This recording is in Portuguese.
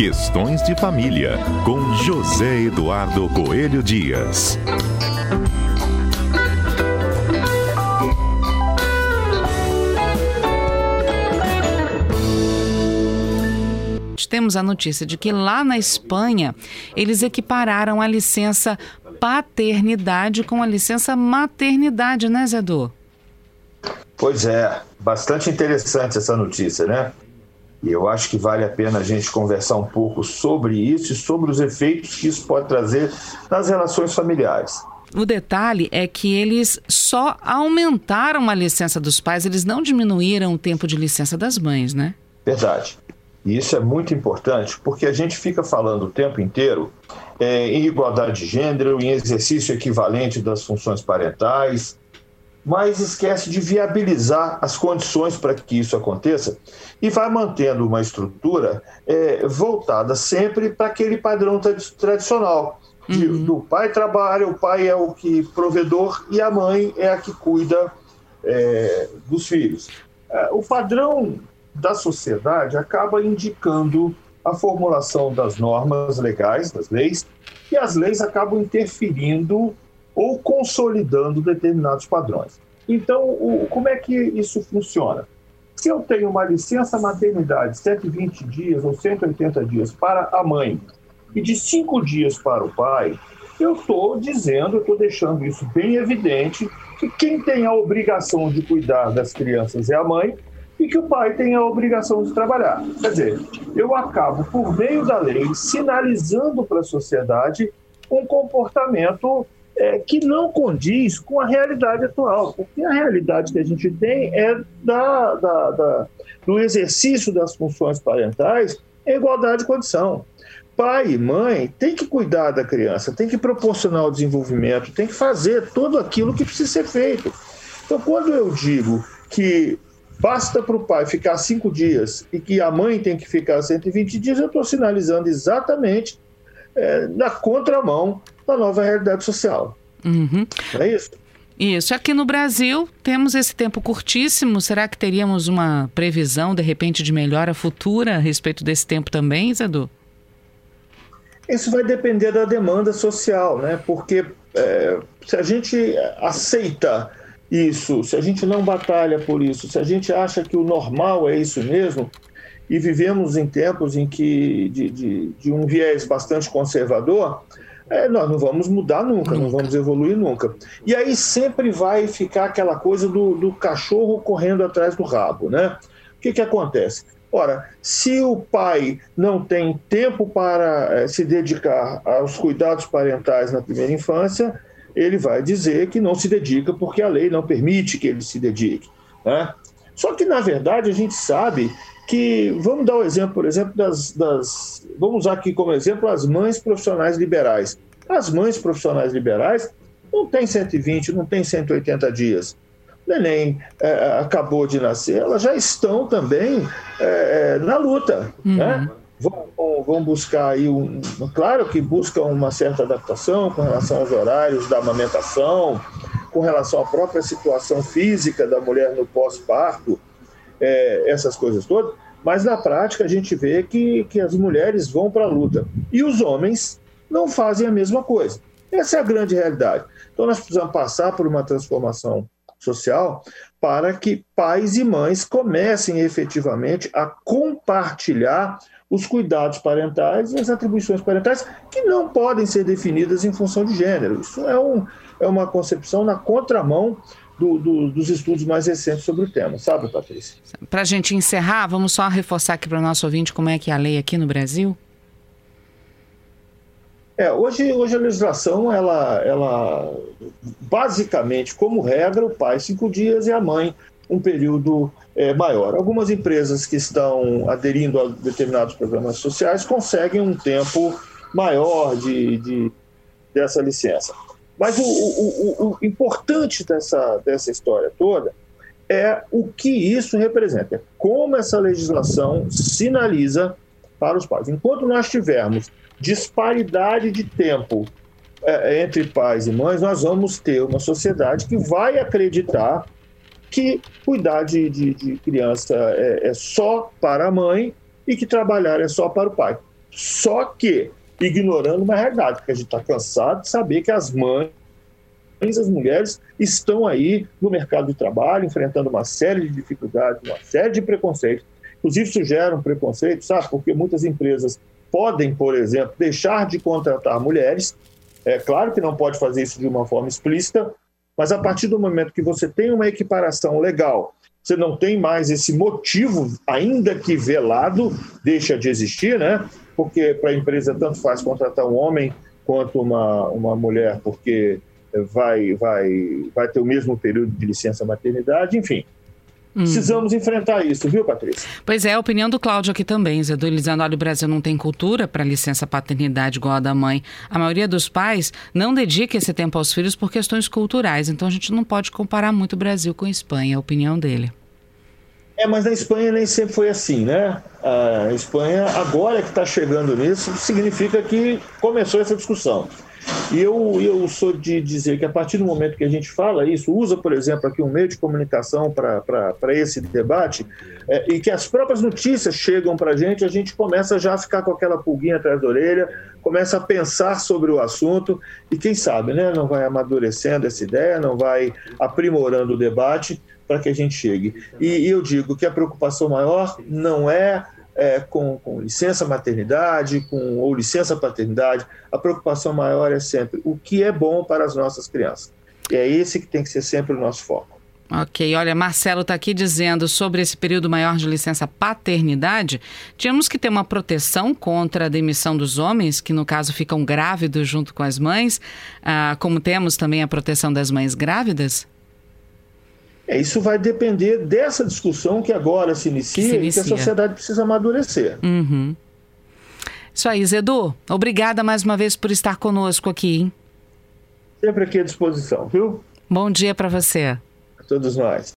Questões de Família, com José Eduardo Coelho Dias. Temos a notícia de que lá na Espanha eles equipararam a licença paternidade com a licença maternidade, né, Zedu? Pois é, bastante interessante essa notícia, né? E eu acho que vale a pena a gente conversar um pouco sobre isso e sobre os efeitos que isso pode trazer nas relações familiares. O detalhe é que eles só aumentaram a licença dos pais, eles não diminuíram o tempo de licença das mães, né? Verdade. E isso é muito importante porque a gente fica falando o tempo inteiro é, em igualdade de gênero, em exercício equivalente das funções parentais, mas esquece de viabilizar as condições para que isso aconteça e vai mantendo uma estrutura é, voltada sempre para aquele padrão tradicional. De, uhum. Do pai trabalha, o pai é o que provedor e a mãe é a que cuida é, dos filhos. É, o padrão da sociedade acaba indicando a formulação das normas legais, das leis, e as leis acabam interferindo ou consolidando determinados padrões. Então, o, como é que isso funciona? Se eu tenho uma licença maternidade 120 dias ou 180 dias para a mãe e de 5 dias para o pai, eu estou dizendo, estou deixando isso bem evidente, que quem tem a obrigação de cuidar das crianças é a mãe e que o pai tem a obrigação de trabalhar. Quer dizer, eu acabo, por meio da lei, sinalizando para a sociedade um comportamento é, que não condiz com a realidade atual, porque a realidade que a gente tem é da, da, da do exercício das funções parentais em igualdade de condição. Pai e mãe têm que cuidar da criança, tem que proporcionar o desenvolvimento, tem que fazer tudo aquilo que precisa ser feito. Então, quando eu digo que basta para o pai ficar cinco dias e que a mãe tem que ficar 120 dias, eu estou sinalizando exatamente é, na contramão da nova realidade social. Uhum. É isso? Isso. Aqui no Brasil, temos esse tempo curtíssimo. Será que teríamos uma previsão, de repente, de melhora futura a respeito desse tempo também, Zedu? Isso vai depender da demanda social, né? Porque é, se a gente aceita isso, se a gente não batalha por isso, se a gente acha que o normal é isso mesmo, e vivemos em tempos em que de, de, de um viés bastante conservador, é, nós não vamos mudar nunca, nunca, não vamos evoluir nunca. E aí sempre vai ficar aquela coisa do, do cachorro correndo atrás do rabo, né? O que, que acontece? Ora, se o pai não tem tempo para é, se dedicar aos cuidados parentais na primeira infância, ele vai dizer que não se dedica porque a lei não permite que ele se dedique. Né? Só que, na verdade, a gente sabe que, vamos dar o exemplo, por exemplo, das, das. Vamos usar aqui como exemplo as mães profissionais liberais. As mães profissionais liberais não têm 120, não têm 180 dias. O neném é, acabou de nascer, elas já estão também é, na luta. Uhum. Né? vão, vão buscar aí um, claro que buscam uma certa adaptação com relação aos horários da amamentação, com relação à própria situação física da mulher no pós-parto, é, essas coisas todas, mas na prática a gente vê que, que as mulheres vão para a luta e os homens não fazem a mesma coisa. Essa é a grande realidade. Então nós precisamos passar por uma transformação social para que pais e mães comecem efetivamente a compartilhar os cuidados parentais e as atribuições parentais, que não podem ser definidas em função de gênero. Isso é, um, é uma concepção na contramão do, do, dos estudos mais recentes sobre o tema, sabe, Patrícia? Para a gente encerrar, vamos só reforçar aqui para o nosso ouvinte como é que é a lei aqui no Brasil? É, hoje, hoje a legislação, ela, ela basicamente, como regra, o pai cinco dias e a mãe um período é, maior. Algumas empresas que estão aderindo a determinados programas sociais conseguem um tempo maior de, de dessa licença. Mas o, o, o, o, importante dessa, dessa história toda é o que isso representa, é como essa legislação sinaliza para os pais. Enquanto nós tivermos disparidade de tempo é, entre pais e mães, nós vamos ter uma sociedade que vai acreditar que cuidar de, de, de criança é, é, só para a mãe e que trabalhar é só para o pai. Só que ignorando uma realidade, porque a gente está cansado de saber que as mães, as mulheres, estão aí no mercado de trabalho, enfrentando uma série de dificuldades, uma série de preconceitos. Inclusive, isso gera um preconceito, sabe? Porque muitas empresas podem, por exemplo, deixar de contratar mulheres. É claro que não pode fazer isso de uma forma explícita, mas a partir do momento que você tem uma equiparação legal, você não tem mais esse motivo, ainda que velado, deixa de existir, né? Porque para a empresa tanto faz contratar um homem quanto uma, uma mulher, porque vai, vai, vai ter o mesmo período de licença maternidade, enfim. Hum. Precisamos enfrentar isso, viu, Patrícia? Pois é, a opinião do Cláudio aqui também, Zé. Ele dizendo, olha, o Brasil não tem cultura para licença paternidade igual a da mãe. A maioria dos pais não dedica esse tempo aos filhos por questões culturais. Então a gente não pode comparar muito o Brasil com a Espanha, é a opinião dele. É, mas na Espanha nem sempre foi assim, né? A Espanha, agora que está chegando nisso, significa que começou essa discussão. E eu, eu sou de dizer que a partir do momento que a gente fala isso, usa, por exemplo, aqui um meio de comunicação para esse debate, é, e que as próprias notícias chegam para a gente, a gente começa já a ficar com aquela pulguinha atrás da orelha, começa a pensar sobre o assunto, e quem sabe, né, não vai amadurecendo essa ideia, não vai aprimorando o debate para que a gente chegue. E, e eu digo que a preocupação maior não é é, com, com, licença maternidade, com ou licença paternidade, a preocupação maior é sempre o que é bom para as nossas crianças. E é esse que tem que ser sempre o nosso foco. Ok, olha, Marcelo está aqui dizendo sobre esse período maior de licença paternidade. Tínhamos que ter uma proteção contra a demissão dos homens, que no caso ficam grávidos junto com as mães, ah, como temos também a proteção das mães grávidas? É, isso vai depender dessa discussão que agora se inicia, se inicia. e que a sociedade precisa amadurecer. Uhum. Isso aí, Zedu. Obrigada mais uma vez por estar conosco aqui. Hein? Sempre aqui à disposição, viu? Bom dia para você. A todos nós.